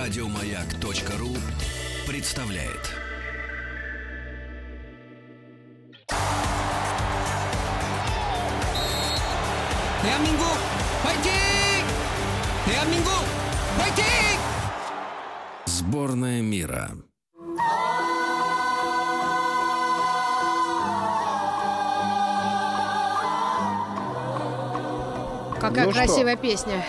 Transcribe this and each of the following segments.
Радиомаяк.ру представляет. 대한민국 화이팅! 대한민국 화이팅! Сборная мира. Какая Ну что? красивая песня.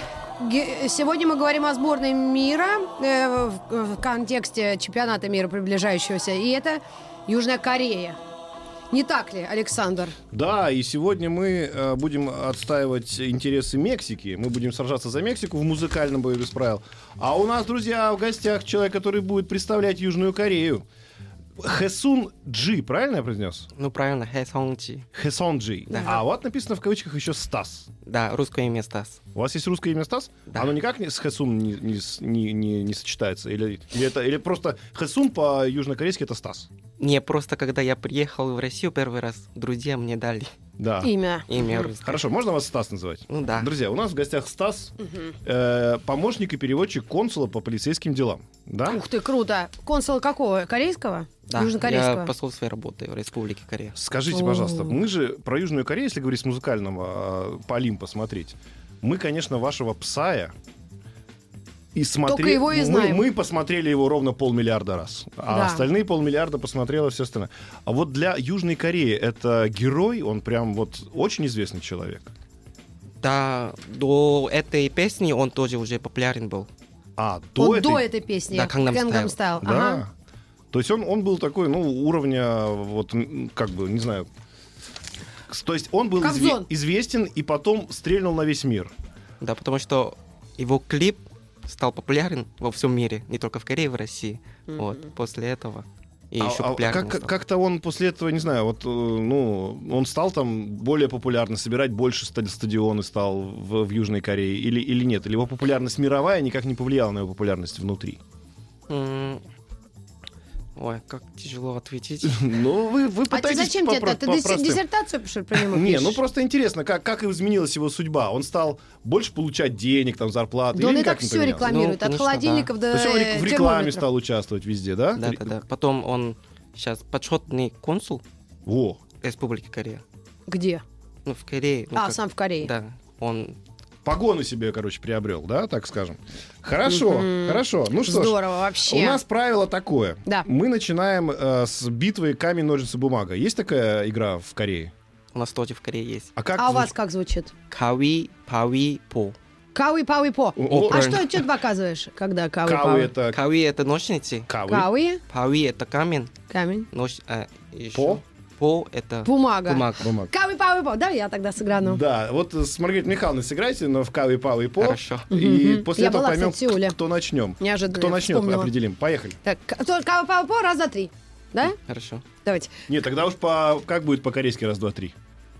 Сегодня мы говорим о сборной мира э, в в контексте чемпионата мира приближающегося. И это Южная Корея. Не так ли, Александр? Да, и сегодня мы э, будем отстаивать интересы Мексики. Мы будем сражаться за Мексику в музыкальном бою без правил. А у нас, друзья, в гостях человек, который будет представлять Южную Корею. Хэсун Джи, правильно я произнес? Ну, правильно, Хэ Сон Чи. Хэсон Джи. Да. А вот написано в кавычках еще Стас. Да, русское имя Стас. У вас есть русское имя Стас? Да. Оно никак не, с Хэсун не, не, не- не- не сочетается? Или, или, это, или просто Хэсун по-южнокорейски это Стас? Не, просто когда я приехал в Россию первый раз, друзья мне дали Да. Имя. имя русское. Хорошо, можно вас Стас называть? Ну да. Друзья, у нас в гостях Стас, э, помощник и переводчик консула по полицейским делам. Да? Ух ты, круто. Консул какого? Корейского? Да, Южнокорейского? я посол своей работы в Республике Корея. Скажите, пожалуйста, мы же про Южную Корею, если говорить с музыкального э, по Олимпа смотреть, мы, конечно, вашего Псая и смотрели, Только его и мы, знаем. мы посмотрели его ровно полмиллиарда раз, а Да. остальные полмиллиарда посмотрело все остальное. А вот для Южной Кореи это герой, он прям вот очень известный человек. Да, до этой песни он тоже уже популярен был. А до Вот этой до этой песни. Да, Gangnam Gangnam Style. Style. Да. Ага. То есть он, он был такой, ну, уровня, вот, как бы, не знаю. То есть он был изве- известен и потом стрельнул на весь мир. Да, потому что его клип стал популярен во всем мире, не только в Корее, в России. Вот, после этого. И А- еще а как, стал. как-то он после этого, не знаю, вот, э, ну, он стал там более популярным, собирать больше ста- стадионы стал в, в Южной Корее или, или нет? Или его популярность мировая никак не повлияла на его популярность внутри? М, Ой, как тяжело ответить. Ну, вы, вы А ты пытаетесь зачем тебе это? Ты диссертацию ли, про него Не, ну пишешь? просто интересно, как, как изменилась его судьба. Он стал больше получать денег, там, зарплаты. Да он и так все рекламирует. Ну, От холодильников То до есть он в рек- в рекламе стал участвовать везде, да? Да, да, да. Потом он сейчас почетный консул Во. Республики Корея. Где? Ну, в Корее. ну, А, как- сам в Корее. Да, он... Погоны себе, короче, приобрел, да, так скажем. Хорошо, хорошо. Ну что ж, Здорово вообще. у нас правило такое. Да. Мы начинаем э, с битвы камень, ножницы, бумага. Есть такая игра в Корее? У нас тоже в Корее есть. А как А у вас как звучит? Кави, пави, по. Кауи, пауи, по. О, А правильно. что, что ты показываешь, когда кауи, Кавы пауи? это Кави это ножницы, кавы. Кауи, пави это камень, камень, нож... а, еще По? пол — это... Бумага. Бумага. Бумага. Кавы, павы, пол. Да, я тогда сыграну. Да, вот с Маргаритой Михайловной сыграйте, но в кавы, павы, пол. Хорошо. И угу. после я этого поймем, кто начнем. Неожиданно. Кто начнет, вспомнила. определим. Поехали. Так, кавы, павы, пол, раз, два, три. Да? Хорошо. Давайте. Нет, тогда уж по... как будет по-корейски раз, два, три?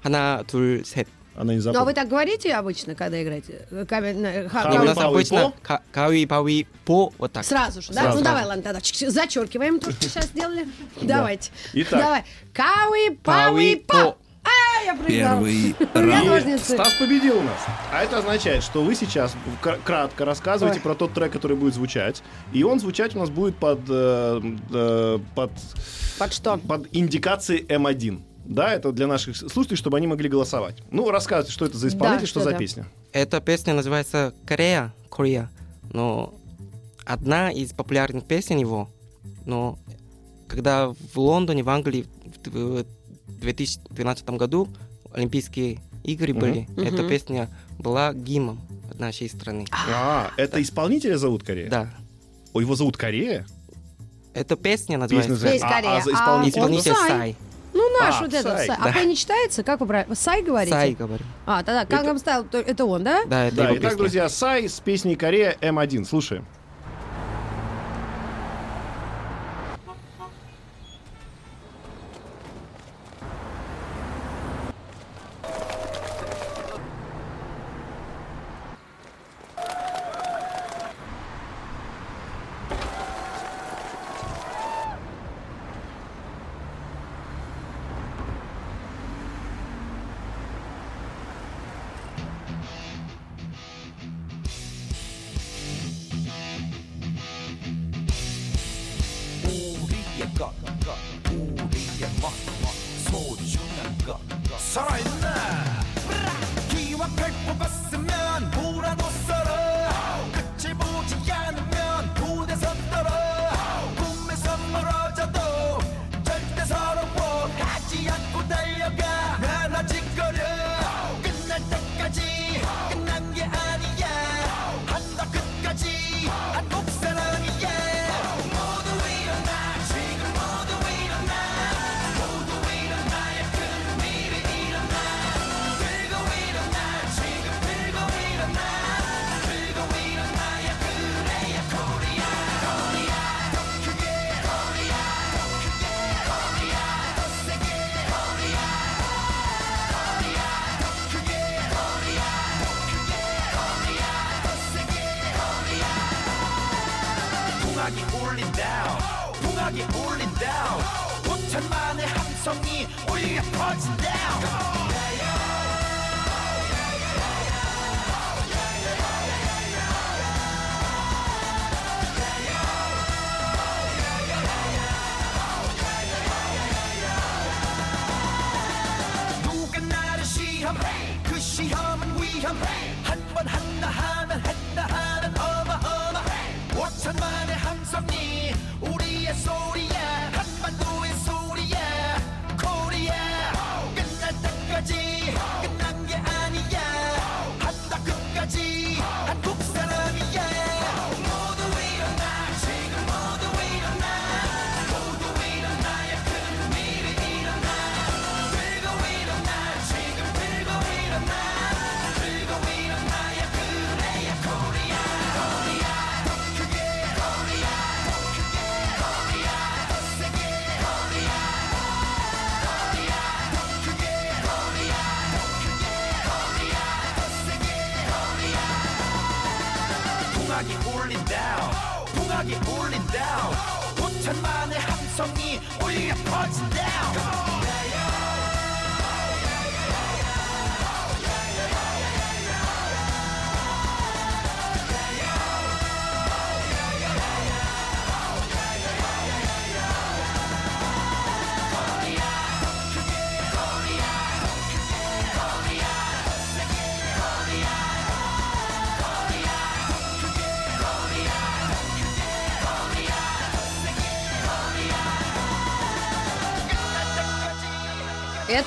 Она, 둘, 셋. Она не Ну, а вы так говорите обычно, когда играете? Камень, ха- Кауи, Не, у нас пави, обычно кави, пави, по, вот так. Сразу же, да? Сразу. Ну, давай, ладно, тогда зачеркиваем то, что сейчас сделали. Давайте. Итак. Давай. Кауи, пауи, Пауи, по. А, я проиграла. Первый раунд. Стас победил у нас. А это означает, что вы сейчас кра- кратко рассказываете Ой. про тот трек, который будет звучать. И он звучать у нас будет под, э, э, под, Под что? под индикацией М1. Да, это для наших слушателей, чтобы они могли голосовать. Ну, рассказывайте, что это за исполнитель, Да, что да, за да. песня. Эта песня называется Корея, Корея. Но одна из популярных песен его, но когда в Лондоне, в Англии в 2012 году Олимпийские игры были, эта песня была гимном от нашей страны. А, это исполнителя зовут Корея? Да. О, его зовут Корея? Эта песня Песня называется Есть А- Корея. а А исполнитель? он «Исполнитель Сай. Сай». Ну, наш А, вот этот Сай, Сай. А да. П не читается? Как вы правильно? Сай говорите? Сай, говорю. А, тогда Gangnam Style, то- это он, да? Да, это Да, его итак, песня. друзья, Сай с песней Корея М1. Слушаем. 生一回怕自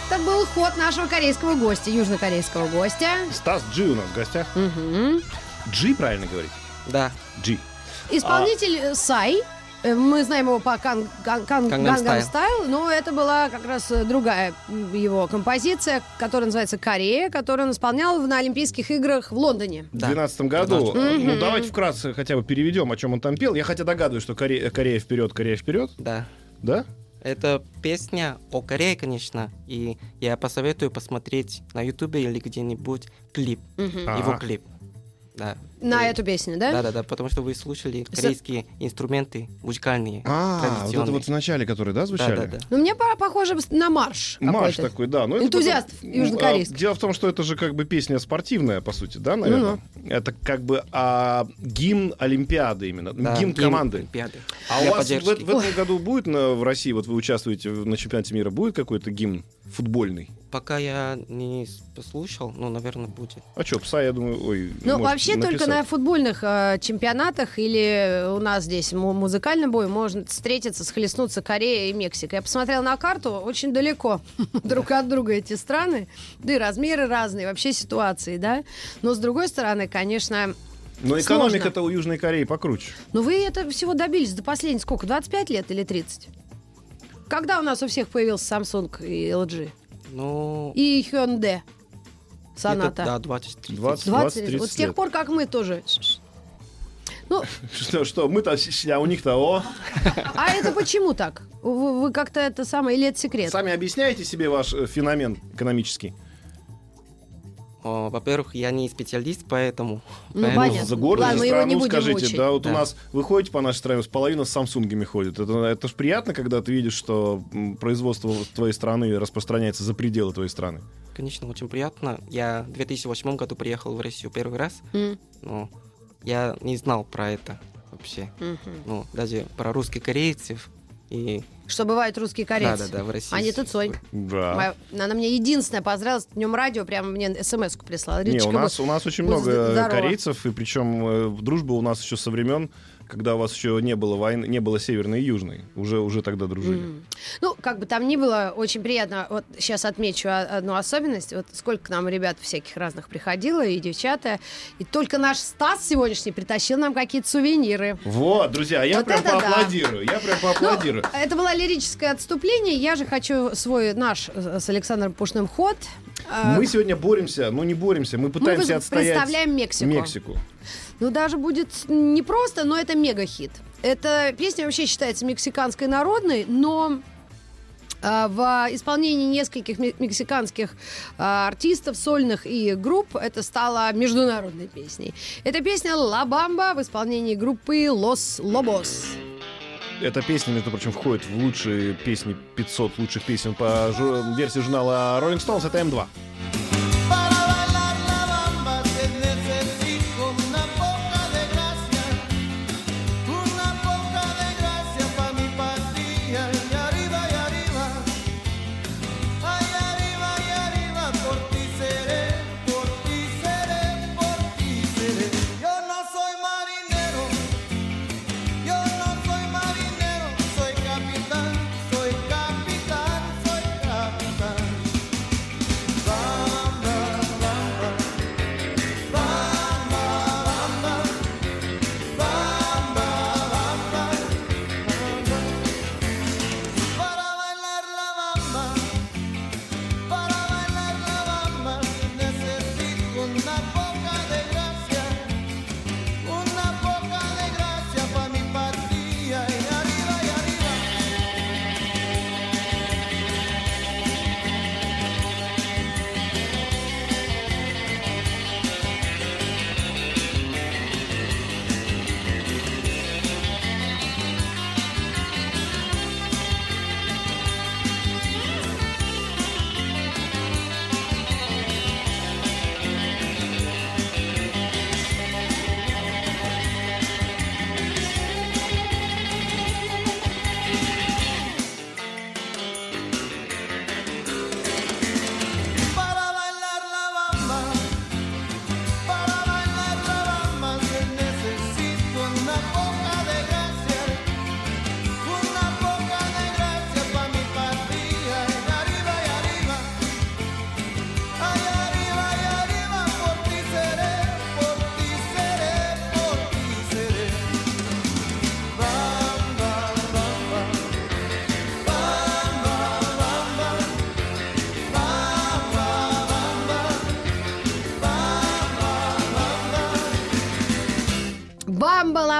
Это был ход нашего корейского гостя, южнокорейского гостя. Стас Джи у нас в гостях. Мгм. Джи, правильно говорить? Да, Джи. Исполнитель э, Сай. Э, Мы знаем его по кан- кан- кан- Style. Style, но это была как раз э, другая его композиция, которая называется «Корея», которую он исполнял на Олимпийских играх в Лондоне. В да. 2012 году. Ну, давайте вкратце хотя бы переведем, о чем он там пел. Я хотя догадываюсь, что Коре- Корея вперед, Корея вперед. Да. Да? Это песня о Корее, конечно, и я посоветую посмотреть на Ютубе или где-нибудь клип, его Ага. клип. Да. На И- эту песню, да? Да, да, да, потому что вы слушали корейские инструменты музыкальные, А, вот это вот в начале, которые, да, звучали? да, да. Ну, мне по- похоже на марш. Марш какой-то. такой, да. Ну, южнокорейских. А, Дело в том, что это же как бы песня спортивная, по сути, да, наверное? Это как бы а, гимн Олимпиады именно, Да, гимн команды. Олимпиады. А Для у вас в, этом году будет на- в России, вот вы участвуете на чемпионате мира, будет какой-то гимн футбольный? Пока я не послушал, ну, наверное, будет. А что, пса, я думаю, ой, Ну, может вообще только написать. на футбольных э, чемпионатах или у нас здесь му- музыкальном бою можно встретиться, схлестнуться Корея и Мексика. Я посмотрела на карту, очень далеко друг от друга эти страны, да и размеры разные, вообще ситуации, да. Но с другой стороны, конечно, Но экономика-то у Южной Кореи покруче. ну вы это всего добились до последних сколько, 25 лет или 30? Когда у нас у всех появился Samsung и LG? Ну, И Hyundai Соната. да, 20 20, 20 20-30 Вот с тех лет. пор, как мы тоже. Ну, Что, что мы-то, с- а у них-то, о. а это почему так? Вы, вы как-то это самое, или это секрет? Сами объясняете себе ваш э, феномен экономический? О, Во-первых, я не специалист, поэтому... Ну, поэтому- понятно. За гордую Ладно, мы его страну не будем скажите, мучить. да, вот у Да. нас вы ходите по нашей стране, с половина с самсунгами ходит. Это, это ж приятно, когда ты видишь, что производство твоей страны распространяется за пределы твоей страны. Конечно, очень приятно. Я в 2008 году приехал в Россию первый раз, М, но я не знал про это вообще. мгм. Ну, даже про русских корейцев И Что бывают русские корейцы. да, да, да, в России. Они тут Сонь. Да. Моя- Она мне единственная поздравила с днем радио, прямо мне смс-ку прислала. Не, у нас, у нас очень много здорова. корейцев, и причем э, дружба у нас еще со времен, когда у вас еще не было войны, не было северной и южной. Уже, уже тогда дружили. Ну, как бы там ни было, очень приятно. Вот сейчас отмечу одну особенность. Вот сколько к нам ребят всяких разных приходило, и девчата. И только наш Стас сегодняшний притащил нам какие-то сувениры. Вот, друзья, я Вот прям это да. поаплодирую. Я прям Ну, поаплодирую. это было лирическое отступление. Я же хочу свой, наш э, с Александром Пушным ход. э, Мы сегодня боремся, ну не боремся, мы пытаемся вы- отстоять представляем Мексику. Мексику. Ну, даже будет непросто, но это мега-хит. Эта песня вообще считается мексиканской народной, но а, в исполнении нескольких ме- мексиканских а, артистов, сольных и групп это стало международной песней. Это песня «Ла Бамба» в исполнении группы «Лос Лобос». Эта песня, между прочим, входит в лучшие песни 500 лучших песен по версии журнала Rolling Stones. Это М2.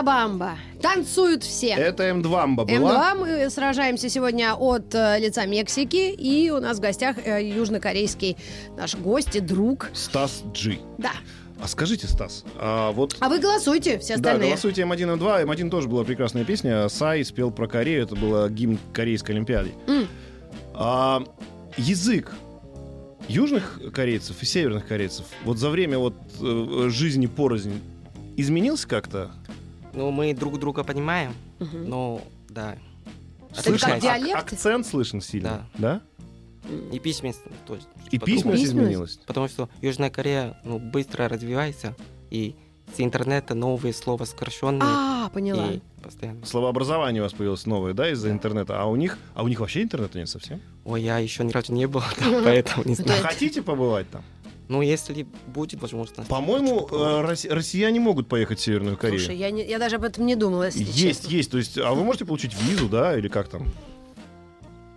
Bamba, la bamba. Танцуют все. Это М2 была. М2 мы сражаемся сегодня от э, лица Мексики, и у нас в гостях э, южнокорейский наш гость и друг. Стас Джи. Да. А скажите, Стас, а вот... А вы голосуйте, все Да, остальные. голосуйте М1 М2. М1 тоже была прекрасная песня. Сай спел про Корею. Это было гимн Корейской Олимпиады. М. А, язык южных корейцев и северных корейцев вот за время вот э, жизни порознь изменился как-то? Ну, мы друг друга понимаем, Мгм. но, да. Это отличается. как диалект? Ак- акцент слышен сильно, да? И письменность тоже. И по-другому. письменность Письменность? изменилась? Потому что Южная Корея ну, быстро развивается, и с интернета новые слова сокращенные. А, поняла. и постоянно. Словообразование у вас появилось новое, да, из-за интернета. А у них, а у них вообще интернета нет совсем? Ой, я еще ни разу не был, там, поэтому не знаю. Хотите побывать там? Ну, если будет возможность. По-моему, э, рос- россияне могут поехать в Северную Корею. Слушай, я, не- я даже об этом не думала, если Есть, честно. есть. То есть, а вы можете получить визу, да, или как там?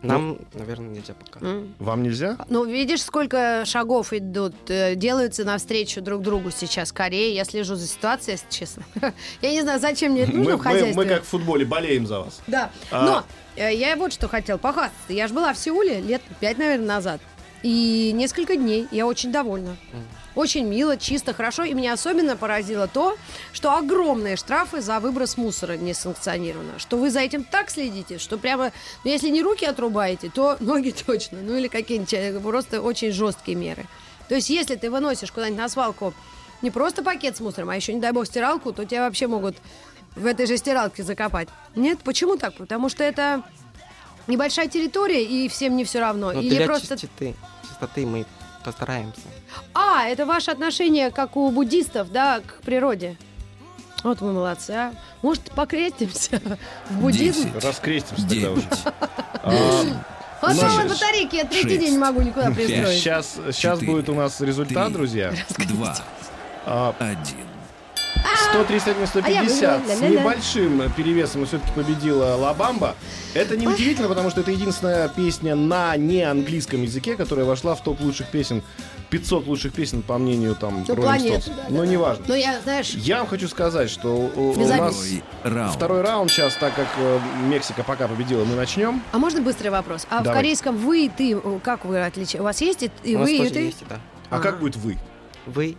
Нам, наверное, нельзя пока. Вам нельзя? Ну, видишь, сколько шагов идут, э, делаются навстречу друг другу сейчас Корея. Я слежу за ситуацией, если честно. Я не знаю, зачем мне это нужно Мы, в мы- хозяйстве. мы как в футболе болеем за вас. Да. А- Но э, я вот что хотел похвастаться. Я же была в Сеуле лет пять, наверное, назад. И несколько дней я очень довольна. Очень мило, чисто, хорошо. И меня особенно поразило то, что огромные штрафы за выброс мусора не санкционировано. Что вы за этим так следите, что прямо, ну, если не руки отрубаете, то ноги точно. Ну или какие-нибудь э, просто очень жесткие меры. То есть если ты выносишь куда-нибудь на свалку не просто пакет с мусором, а еще, не дай бог, стиралку, то тебя вообще могут в этой же стиралке закопать. Нет, почему так? Потому что это небольшая территория, и всем не все равно. Но Или для просто... чистоты, чистоты мы постараемся. А, это ваше отношение, как у буддистов, да, к природе. Вот мы молодцы, а. Может, покрестимся в буддизм? Десять. Раскрестимся тогда уже. Девять. А, А вот батарейки, я третий шесть, день не могу никуда пристроить. Сейчас, сейчас Четыре, будет у нас результат, три. друзья. Два. А, Один. 131 А я 150 с небольшим перевесом все-таки победила Лабамба. Это не удивительно, потому что это единственная песня на неанглийском языке, которая вошла в топ лучших песен. 500 лучших песен, по мнению там Ну, Rolling да, Но да. неважно. Ну, я, знаешь, Я вам хочу сказать, что у, у нас Второй раунд. второй раунд сейчас, так как э, Мексика пока победила, мы начнем. а можно быстрый вопрос? А в Давай. корейском вы и ты, как вы отличаете? У вас есть и, и У нас вы, и тоже ты? есть, да. А Ага. как будет вы? Вы,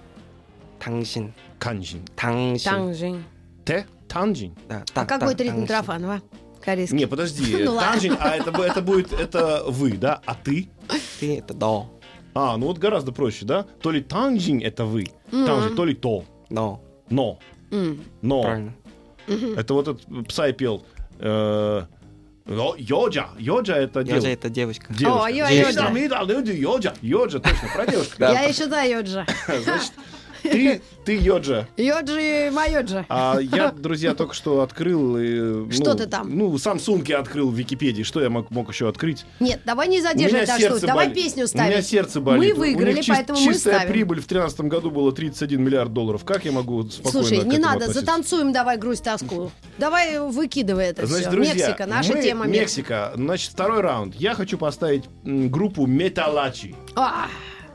Тангшин, Канжин. Тангшин. Танжень. Те? Танжин? Да, А та- как та- будет ритм. Трофанова? Корейский. Не, подожди. Ну. Танжин, а это, это будет, это вы, да? А ты? Ты это до, А, ну вот гораздо проще, да? То ли танжин это вы, танжин, то ли то, но. но, но. Правильно. Это вот этот Псай пел. э, Йо- Йоджа. Йоджа это девушка. же это девочка. Девушка. О, йо- йоджа. Йоджа. Йоджа, точно, про девушку. Я еще да, Йоджа. Значит, ты, ты Йоджа. Йоджи, Майоджа. А я, друзья, только что открыл... э, Что ну, ты там? Ну, я открыл в Википедии. Что я мог, мог еще открыть? Нет, давай не У задерживай сердце что. Давай песню У ставить. меня сердце болит. Мы выиграли, У них поэтому мы чистая ставим. прибыль в 2013 году была 31 миллиард долларов. Как я могу спокойно Слушай, не надо, относиться? затанцуем давай грусть тоску. Давай выкидывай это Значит, все. друзья, Мексика, наша мы- тема Мексика. Значит, второй раунд. Я хочу поставить группу Металачи.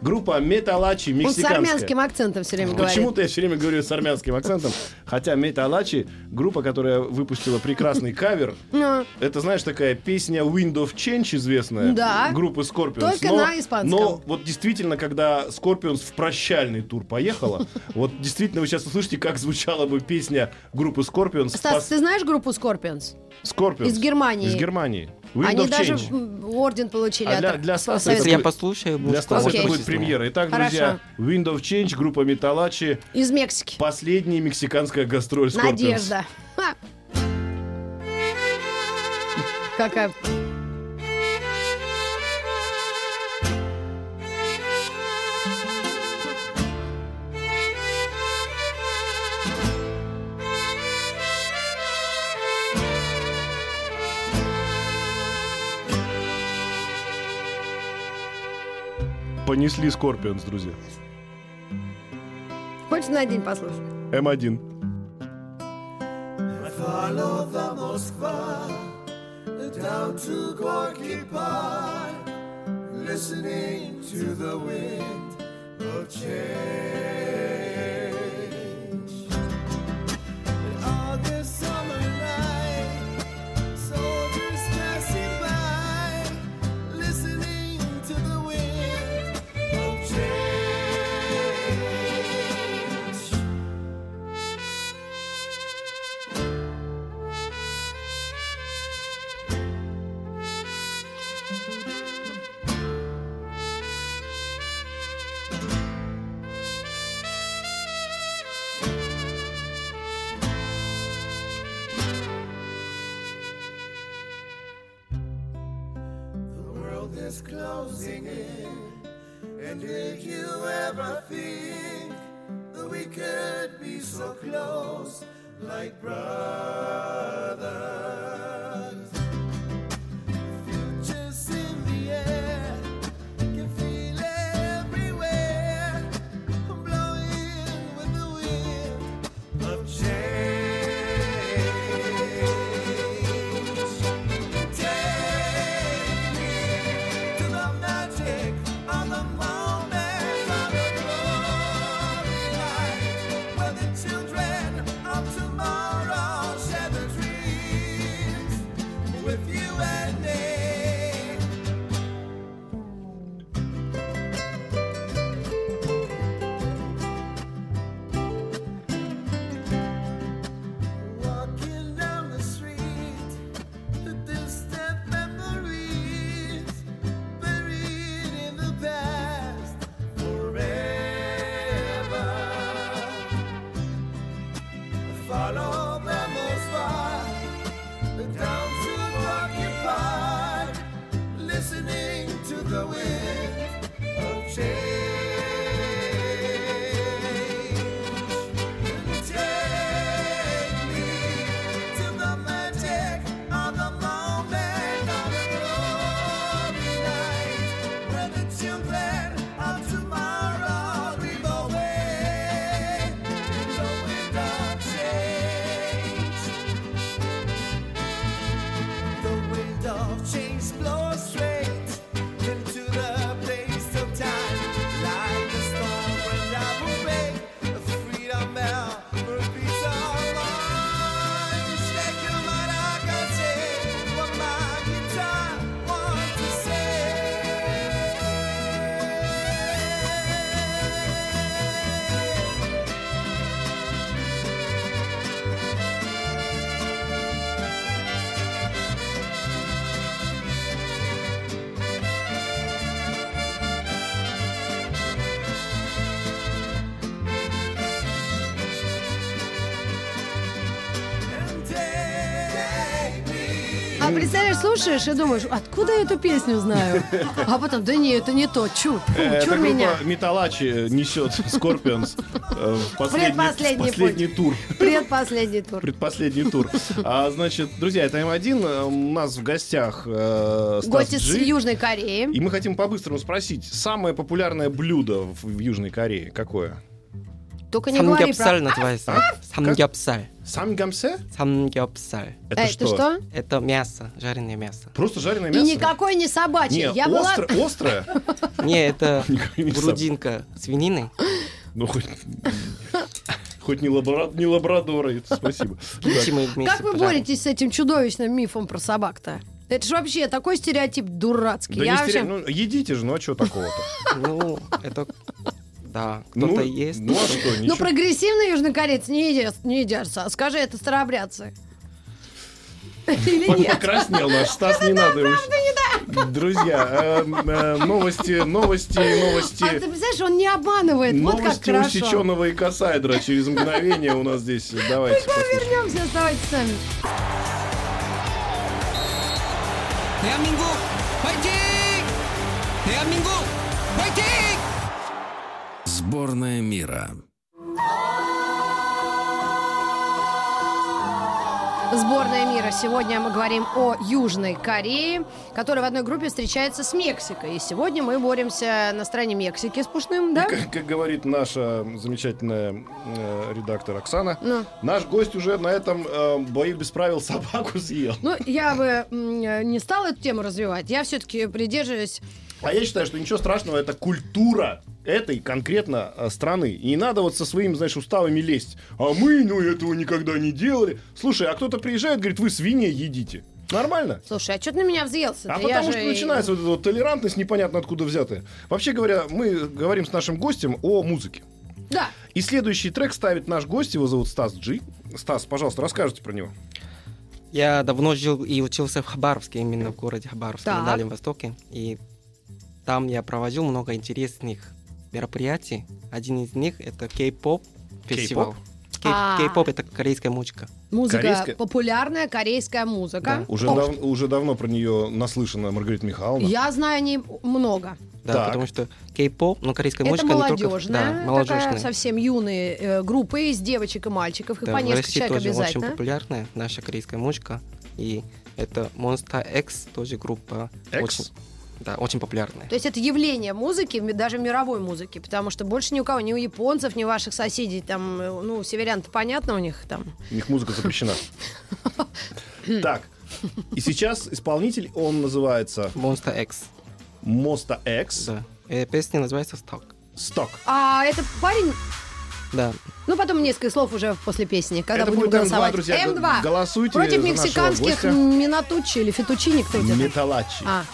Группа Металачи он с мексиканская. армянским акцентом все время говорит. Почему-то я все время говорю с армянским акцентом. Хотя Металачи, группа, которая выпустила прекрасный кавер. Ну, Это, знаешь, такая песня Wind of Change известная. Да. Группы Scorpions. Только но, на испанском. Но вот действительно, когда Scorpions в прощальный тур поехала, вот действительно вы сейчас услышите, как звучала бы песня группы Scorpions. Стас, ты знаешь группу Scorpions? Scorpions. из Германии. Из Германии. Wind Они даже орден получили А для- от для Стаса Если я будет- послушаю, Для Стаса Окей. это будет премьера. Итак, Хорошо. друзья, Wind of Change, группа Металачи, из Мексики. последняя мексиканская гастроль Scorpions. Надежда. Какая... Понесли Scorpions, друзья. Хочешь на день послушать? М1. Follow the Moskva down to Gorky Park, listening to the wind of change. So close like brothers? Слушаешь и думаешь, откуда я эту песню знаю? А потом, да не, это не то, чур, Э, чур Это меня. Metalachi несет Скорпионс э, последний, последний тур. Предпоследний тур. Предпоследний тур. А, значит, друзья, это М1. э, У нас в гостях э, Стас с Джи. Южной Кореи. И мы хотим по-быстрому спросить, самое популярное блюдо в, в Южной Корее какое? Только не говори Самгёпсаль про... называется. А? Самгёпсаль. Самгамсе? Самгёпсаль. Это что? Это что? Это мясо, жареное мясо. Просто жареное И мясо? никакой не собачий. Не, Я была... остро- острое? Не, это Никакой не грудинка свинины. Ну, хоть... Хоть не, лабра... не лабрадора, это спасибо. Как вы боретесь с этим чудовищным мифом про собак-то? Это же вообще такой стереотип дурацкий. Да Я не вообще... стере- ну, едите же, ну а что такого-то? Ну, это... Да, Ну, кто-то есть. Ну а что, Ну, ничего. прогрессивные южнокорейцы не едят, не едят. са- Скажи, это старообрядцы. Или Он нет? покраснел наш Стас, не надо его. Друзья, э, э, новости, новости, А ты новости. представляешь, он не обманывает. Вот как Новости хорошо. усеченного икосайдра через мгновение у нас здесь. Давайте послушаем. Вернемся, оставайтесь с нами. 대한민국 화이팅! 대한민국 화이팅! Сборная мира. Сборная мира. Сегодня мы говорим о Южной Корее, которая в одной группе встречается с Мексикой. И сегодня мы боремся на стороне Мексики с Пушным, да? Как, как говорит наша замечательная э, редактор Оксана, Ну. наш гость уже на этом э, бою без правил собаку съел. Ну, я бы м, не стала эту тему развивать. Я все-таки придерживаюсь А я считаю, что ничего страшного, это культура этой конкретно э, страны. И не надо вот со своими, знаешь, уставами лезть. А мы, ну, этого никогда не делали. Слушай, а кто-то приезжает, говорит, вы свиньи едите. Нормально? Слушай, а что ты на меня взъелся? А потому что начинается вот эта вот толерантность непонятно откуда взятая. Вообще говоря, мы говорим с нашим гостем о музыке. Да. И следующий трек ставит наш гость, его зовут Стас Джи. Стас, пожалуйста, расскажите про него. Я давно жил и учился в Хабаровске, именно в городе Хабаровске, Так. на Дальнем Востоке. И там я проводил много интересных мероприятий. Один из них это кей-поп фестиваль. Кей- А. Кей-поп это корейская музыка. Музыка, Корейская? популярная корейская музыка. Уже, О, дав- уже давно про нее наслышана Маргарита Михайловна. Я знаю о ней много. Да, Так. потому что кей-поп, ну, корейская Это музыка не только... молодежная, Да, такая молодежная. совсем юные э, группы из девочек и мальчиков, и Да, по в несколько России человек тоже очень обязательно. популярная наша корейская музыка. И это Monster X, тоже группа. X? Очень, да, очень популярная. То есть это явление музыки, даже мировой музыки, потому что больше ни у кого, ни у японцев, ни у ваших соседей, там, э, ну, северян-то понятно у них там. У них музыка запрещена. Так, и сейчас исполнитель, он называется Monster X, Моста X. да. И песня называется Stock. Сток. А это парень, Да, ну, потом несколько слов уже после песни, когда Это будем будет М2, голосовать. друзья, г- М2. голосуйте Против мексиканских. Минатучи или Фетучини, кто где Металлачи. А,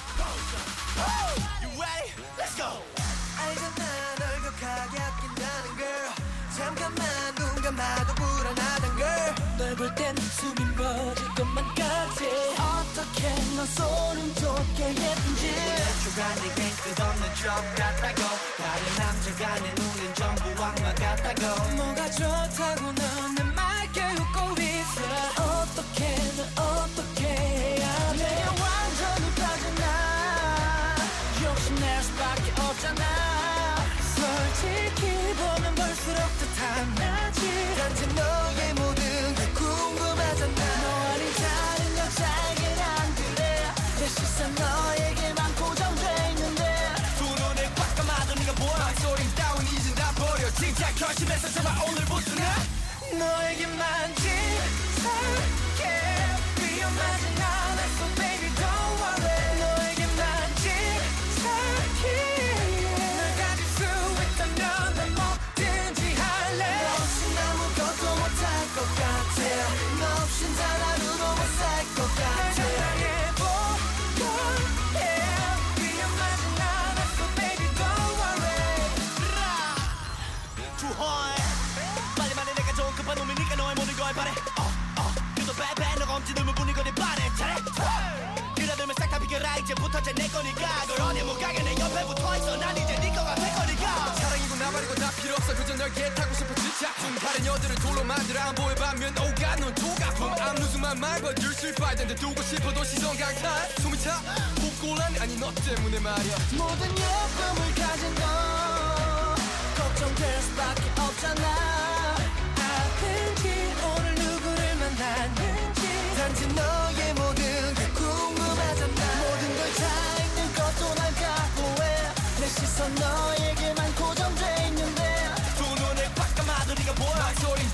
말버들 슬퍼할 텐데 두고 싶어도 시선 강탈. 숨이 차. 복골한 아니 너 때문에 말이야. 모든 예쁨을 가진 너 걱정될 수밖에 없잖아. 아픈지 오늘 누구를 만났는지. 단지 너의 모든 게 궁금하잖아. 모든 걸다 잊는 것도 난 각오해. 내 시선 너에게만 고정돼 있는데. 두 눈을 꽉 감아도 네가 보여 소리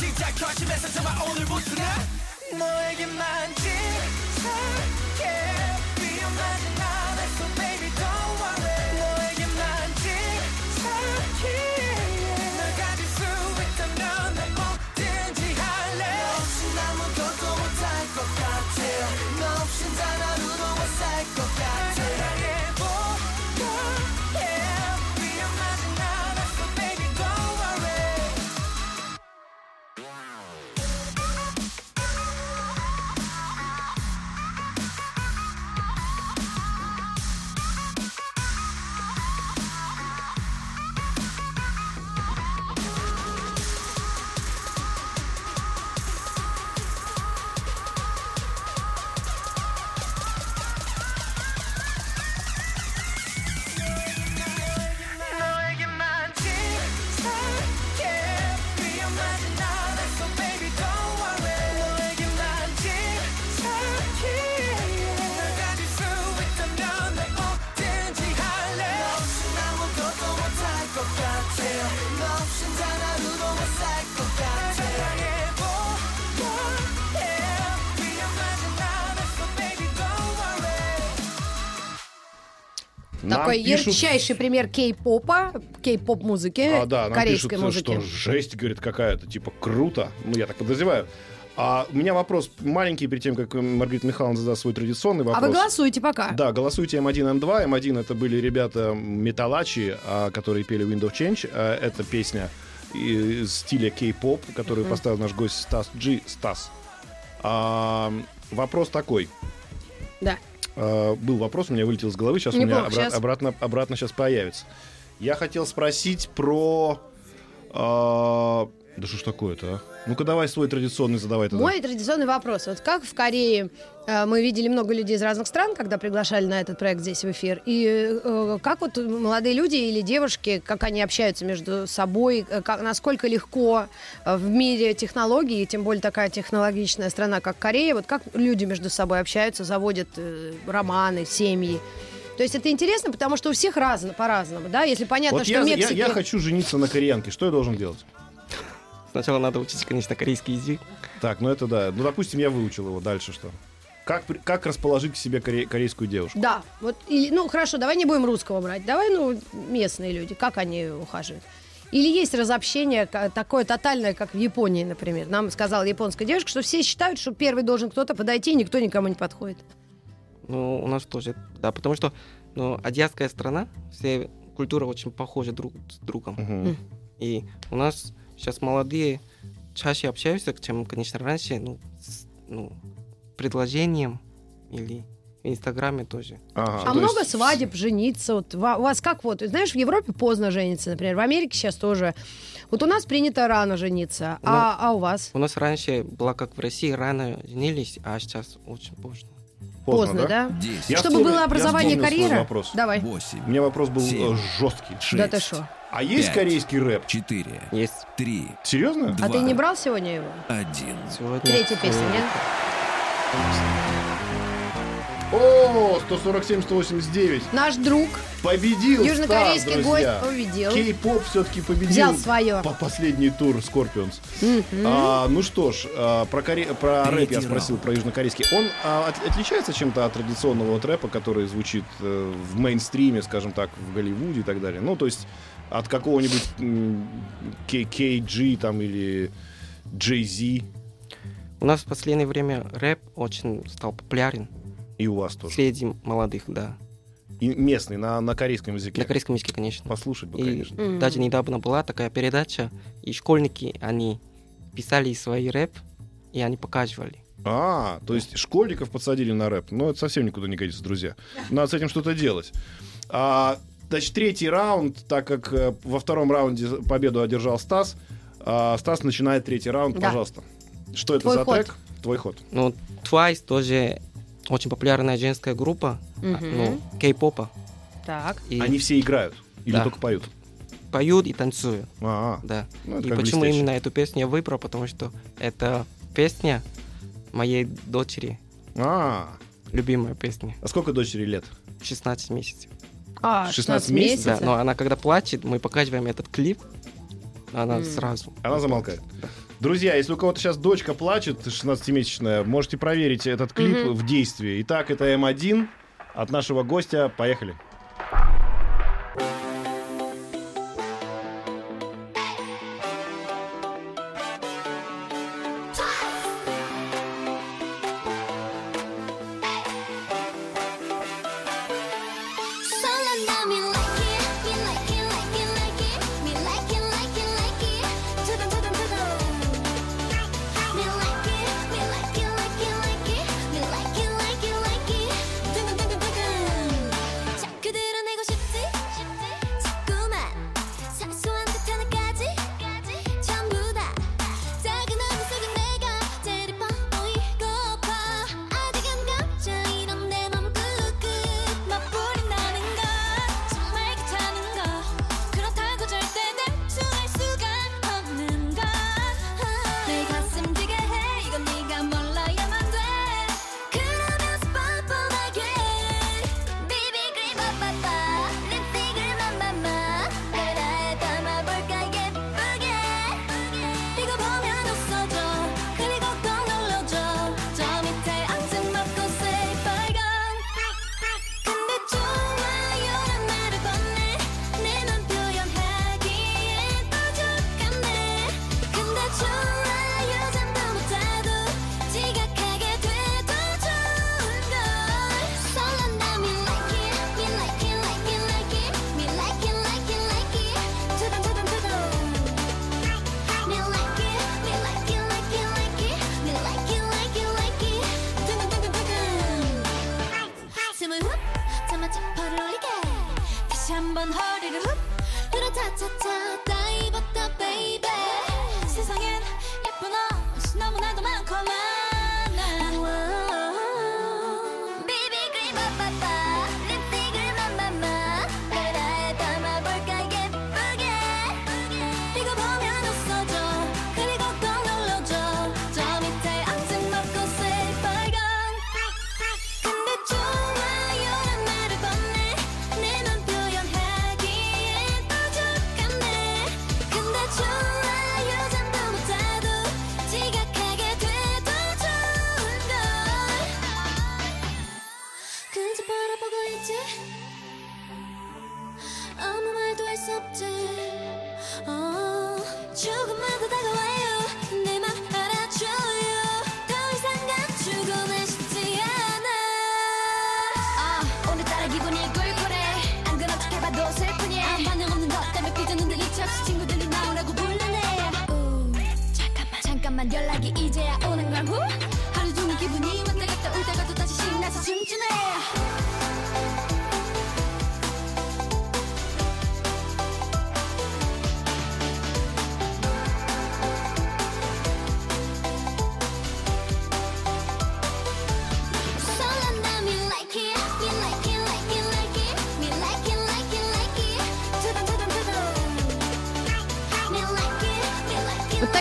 진짜 결심해서 정말 오늘부터 나 너에게만 집착해. so baby Такой пишут- ярчайший пример кей-попа, кей-поп музыки, А, да, нам корейской пишут, музыки. что жесть, говорит, какая-то, типа, круто. Ну, я так подозреваю. А у меня вопрос маленький, перед тем, как Маргарита Михайловна задаст свой традиционный вопрос. А вы голосуете пока. Да, голосуйте М1, М2. М1 это были ребята Металачи, а, которые пели Wind of Change. А, Это песня из стиля кей-поп, которую поставил наш гость Стас Джи. Стас. А, вопрос такой. Да. А, был вопрос, у меня вылетел из головы, сейчас у меня Неплохо, обра- щас. обратно, обратно сейчас появится. Я хотел спросить про... а, да что ж такое-то, а? Ну-ка давай свой традиционный задавай тогда. Мой традиционный вопрос. Вот как в Корее э, мы видели много людей из разных стран, когда приглашали на этот проект здесь в эфир, и э, как вот молодые люди или девушки, как они общаются между собой, э, как, насколько легко э, в мире технологий, тем более такая технологичная страна, как Корея, вот как люди между собой общаются, заводят э, романы, семьи. То есть это интересно, потому что у всех разно, по-разному, да? Если понятно, Вот что я, в я- Мексике... я хочу жениться на кореянке, что я должен делать? Сначала надо учить, конечно, корейский язык. Так, ну это да. Ну, допустим, я выучил его. Дальше что? Как, как расположить к себе коре- корейскую девушку? Да, вот, или, ну хорошо, давай не будем русского брать, давай, ну, местные люди, как они ухаживают. Или есть разобщение такое тотальное, как в Японии, например. Нам сказала японская девушка, что все считают, что первый должен кто-то подойти, и никто никому не подходит. Ну, у нас тоже, да, потому что ну, азиатская страна, все культуры очень похожи друг с другом. Мгм. И у нас сейчас молодые чаще общаются, чем, конечно, раньше, ну, с ну, предложением или в Инстаграме тоже. Ага, а то много есть свадеб, жениться. Вот, у вас как вот, знаешь, в Европе поздно жениться, например, в Америке сейчас тоже. Вот у нас принято рано жениться, а, а у вас? У нас раньше было как в России, рано женились, а сейчас очень поздно. Поздно, да? 10, Я Чтобы вспомнил- было образование, карьера. вопрос. Давай. 8, У меня вопрос был Семь. э, жесткий. 6, Да ты шо? А есть Пять. корейский рэп? 4, Есть 3, Серьезно? А ты не брал сегодня его? 1. сегодня... Третья песня, нет? О, 147-189. Наш друг, Победил южнокорейский гость, победил. Кей-поп все-таки победил. Взял свое. По последний тур Scorpions. А, ну что ж, а, про, коре- про рэп я спросил, раунд. про южнокорейский. Он а, от- отличается чем-то от традиционного вот рэпа, который звучит э, в мейнстриме, скажем так, в Голливуде и так далее? Ну, то есть от какого-нибудь м, KKG там или Jay-Z У нас в последнее время рэп очень стал популярен и у вас тоже. среди молодых, да. И местный, на, на корейском языке. На корейском языке, конечно. Послушать бы, И конечно. Мгм. даже недавно была такая передача, и школьники, они писали свои рэп, и они показывали. А, то есть школьников подсадили на рэп. Ну, это совсем никуда не годится, друзья. Надо с этим что-то делать. А, Значит, третий раунд, так как э, во втором раунде победу одержал Стас, а, Стас начинает третий раунд, да. пожалуйста. Что Твой это за ход. трек? Твой ход. Ну, Twice тоже очень популярная женская группа, угу. ну, кей-попа. Так. И... Они все играют или да. только поют? Поют и танцуют. А-а. Да. Ну, и почему блестяще. именно эту песню я выбрал? Потому что это песня моей дочери. А. Любимая песня. А сколько дочери лет? 16 месяцев. А, 16, 16 месяцев. Да, но она когда плачет, мы показываем этот клип, она mm. сразу... Она замолкает. Друзья, если у кого-то сейчас дочка плачет, 16-месячная, можете проверить этот клип mm-hmm. в действии. Итак, это М1 от нашего гостя. Поехали.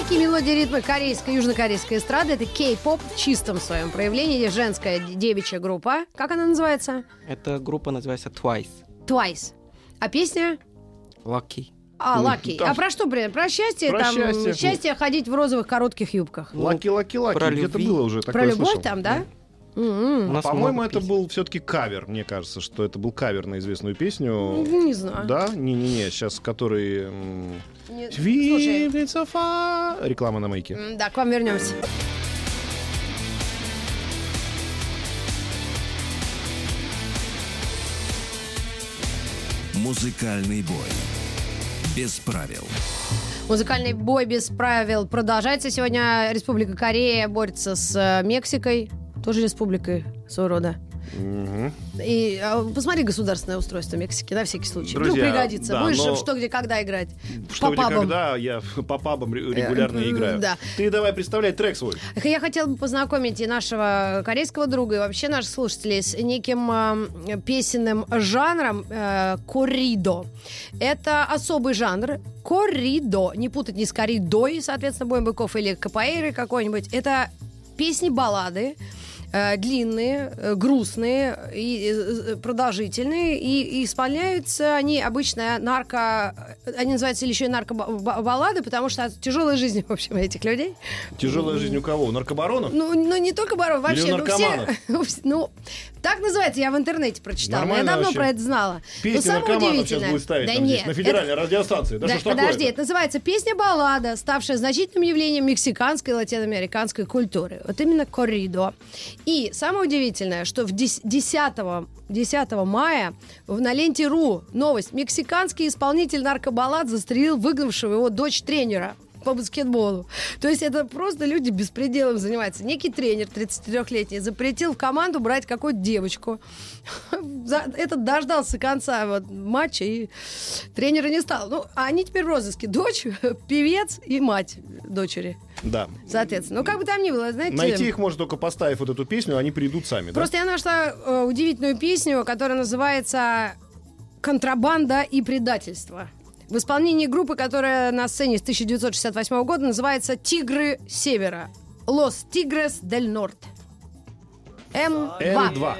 Такие мелодии ритмы корейской, южнокорейской эстрады. Это кей-поп в чистом своем проявлении. Женская девичья группа. Как она называется? Эта группа называется Twice. Twice. А песня? Lucky. А, Lucky. Там... А про что, блин? Про счастье? Про там, счастье. счастье ходить в розовых коротких юбках. Lucky, lucky, lucky. Где-то было уже такое Про любовь слышал. там, да? да. Mm-hmm. По-моему, это был все-таки кавер, мне кажется, что это был кавер на известную песню. Ну, не знаю. Да? Не-не-не, сейчас который... Нет, слушай. Реклама на маяке. Да, к вам вернемся. Музыкальный бой. Без правил. Музыкальный бой без правил продолжается. Сегодня Республика Корея борется с э, Мексикой тоже республикой своего рода. Угу. И а, посмотри государственное устройство Мексики на всякий случай. Друзья, Вдруг пригодится. Да, Будешь но... что, где, когда играть? Что, по где, пабам. когда я по пабам регулярно э, играю. Да. Ты давай представляй трек свой. Я хотела бы познакомить и нашего корейского друга, и вообще наших слушателей с неким э, песенным жанром э, коридо. Это особый жанр коридо. Не путать ни с коридой, соответственно, Боем Быков или Капоэйры какой-нибудь. Это песни-баллады, длинные, э, грустные и э, продолжительные, и, и исполняются они обычно нарко... Они называются еще и наркобаллады, потому что от тяжелой жизни, в общем, этих людей. Тяжелая жизнь у кого? У наркобаронов? Ну, ну не только баров, вообще. Или у ну, все- наркоманов? ну, так называется, я в интернете прочитала. Нормально я давно вообще. про это знала. Песни Но самое наркоманов сейчас удивительное- будет ставить да нам нет, здесь, на федеральной радиостанции. Да, да, что подожди, это называется песня-баллада, ставшая значительным явлением мексиканской и латиноамериканской культуры. Вот именно корридо. И самое удивительное, что в дес- 10, 10 мая на ленте РУ новость. Мексиканский исполнитель наркобаллад застрелил выгнавшего его дочь тренера по баскетболу. То есть это просто люди беспределом занимаются. Некий тренер 33-летний запретил в команду брать какую-то девочку. Этот дождался конца вот, матча и тренера не стал. Ну, а они теперь в розыске. Дочь, певец и мать дочери. Да. Соответственно. Ну, как бы там ни было, знаете... Найти их можно только поставив вот эту песню, они придут сами, да? Просто я нашла э, удивительную песню, которая называется «Контрабанда и предательство». В исполнении группы, которая на сцене с 1968 года называется «Тигры Севера». «Лос Тигрес дель Норте». М2. М2.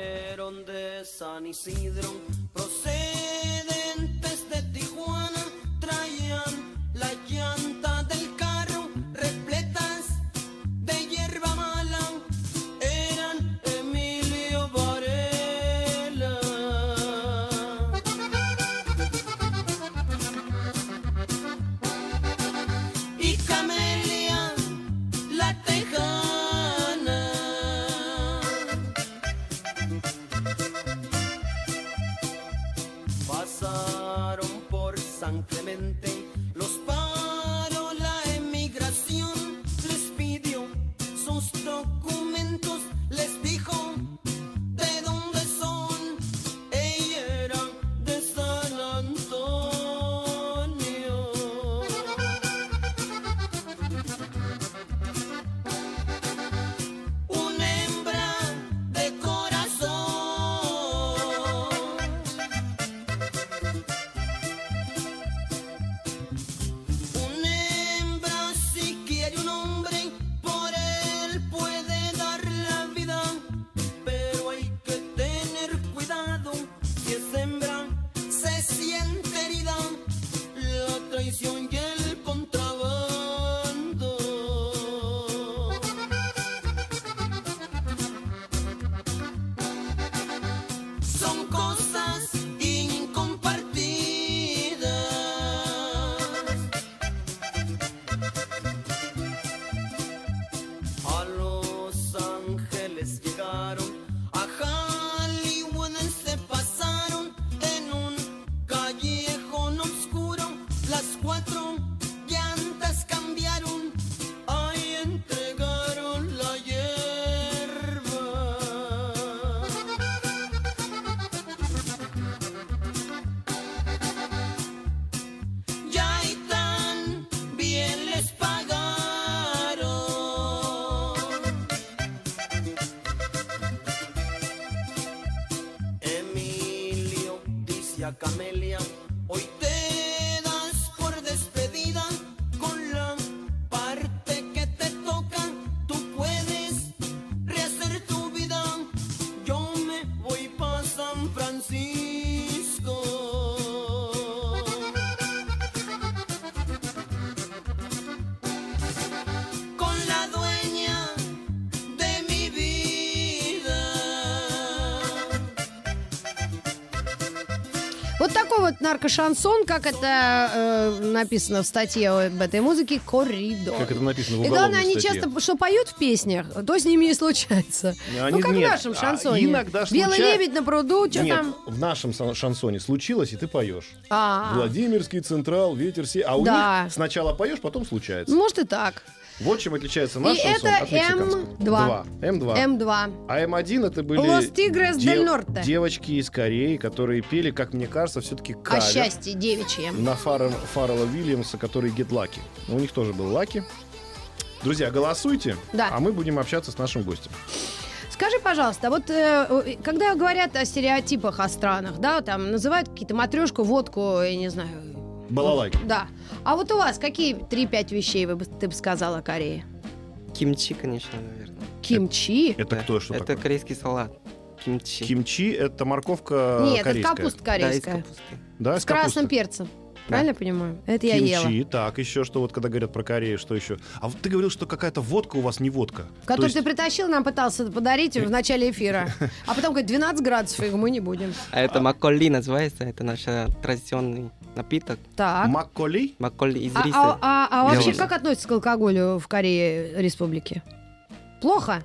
Наркошансон, как это э, написано в статье об этой музыке, коридор. Как это написано в И главное, они статье. часто что поют в песнях, то с ними и случается. Они- ну, как нет, в нашем а шансоне. иногда Белый случа- лебедь на пруду, что Нет, там? в нашем шансоне случилось, и ты поешь. А, Владимирский централ, ветер се. А у Да. них сначала поешь, потом случается. может и так. Вот чем отличается наш И шансон это от мексиканского. М2. Два. М2. М2. А М1 это были Los Tigres del Norte. девочки из Кореи, которые пели, как мне кажется, все-таки О кавер счастье девичье. на Фаррел- Фаррелла Вильямса, который Get Lucky. У них тоже был Лаки. Друзья, голосуйте, Да. а мы будем общаться с нашим гостем. Скажи, пожалуйста, вот э, когда говорят о стереотипах о странах, да, там называют какие-то матрешку, водку, я не знаю. Балалайка. Да. А вот у вас какие 3-5 вещей вы бы, ты бы сказала о Корее? Кимчи, конечно, наверное. Кимчи? Это Да. кто, что Это такое? корейский салат. Кимчи. Кимчи — это морковка Нет, это корейская. капуста Да, из корейская. капусты. Да, с красным перцем. Правильно я понимаю? Это я ела. Кимчи, так, еще что вот когда говорят про Корею, что еще? А вот ты говорил, что какая-то водка у вас не водка. То Который есть- ты притащил, нам пытался подарить в начале эфира. А потом говорит, 12 градусов, мы не будем. А это макколи называется. Это наш э, традиционный напиток. Так. Макколи? Макколи из А, риса. а- а- а вообще как относятся к алкоголю в Корее республике? Плохо?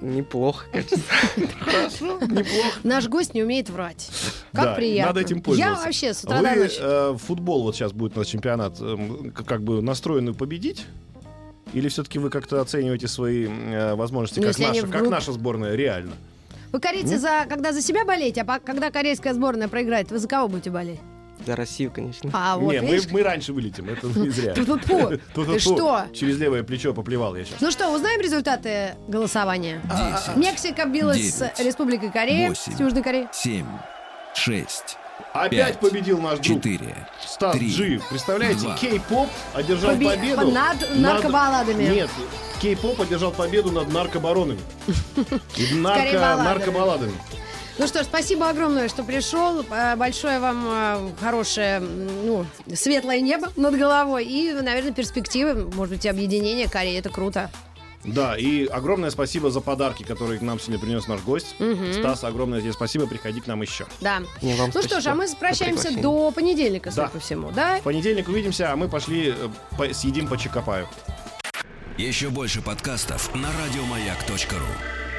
Неплохо, кажется. Хорошо, неплохо. Наш гость не умеет врать. Как Да, приятно. Надо этим пользоваться. Я вообще с утра Вы, до ночи. э, футбол, вот сейчас будет у нас чемпионат, эм, как бы настроены победить? Или все-таки вы как-то оцениваете свои э, возможности, Ну, как, наша, как наша сборная, реально? Вы корейцы, за, когда за себя болеете, а по- когда корейская сборная проиграет, вы за кого будете болеть? За Россию, конечно. А, вот, Не, мы, мы раньше вылетим, это не зря. Ты что? Через левое плечо поплевал я сейчас. Ну что, узнаем результаты голосования? Десять. Мексика билась с. Республикой Корея, с Южной Кореей. Семь. Шесть. Опять пять, победил наш друг Четыре. Стас три, Джи. Представляете, два. кей-поп одержал Побе- победу над наркобалладами. Нет, кей-поп одержал победу над наркобаронами. Нарко... Наркобалладами. Ну что ж, спасибо огромное, что пришел. Э, Большое вам э, хорошее, ну, светлое небо над головой. И, наверное, перспективы, может быть, объединение Кореи. Это круто. Да, и огромное спасибо за подарки, которые к нам сегодня принес наш гость. Стас, огромное тебе спасибо, приходи к нам еще. Да. Не, вам Ну что ж, а мы прощаемся до понедельника, судя Да. по всему, да? В понедельник увидимся, а мы пошли э, по- съедим по Чикопаю. Еще больше подкастов на радиомаяк.ру.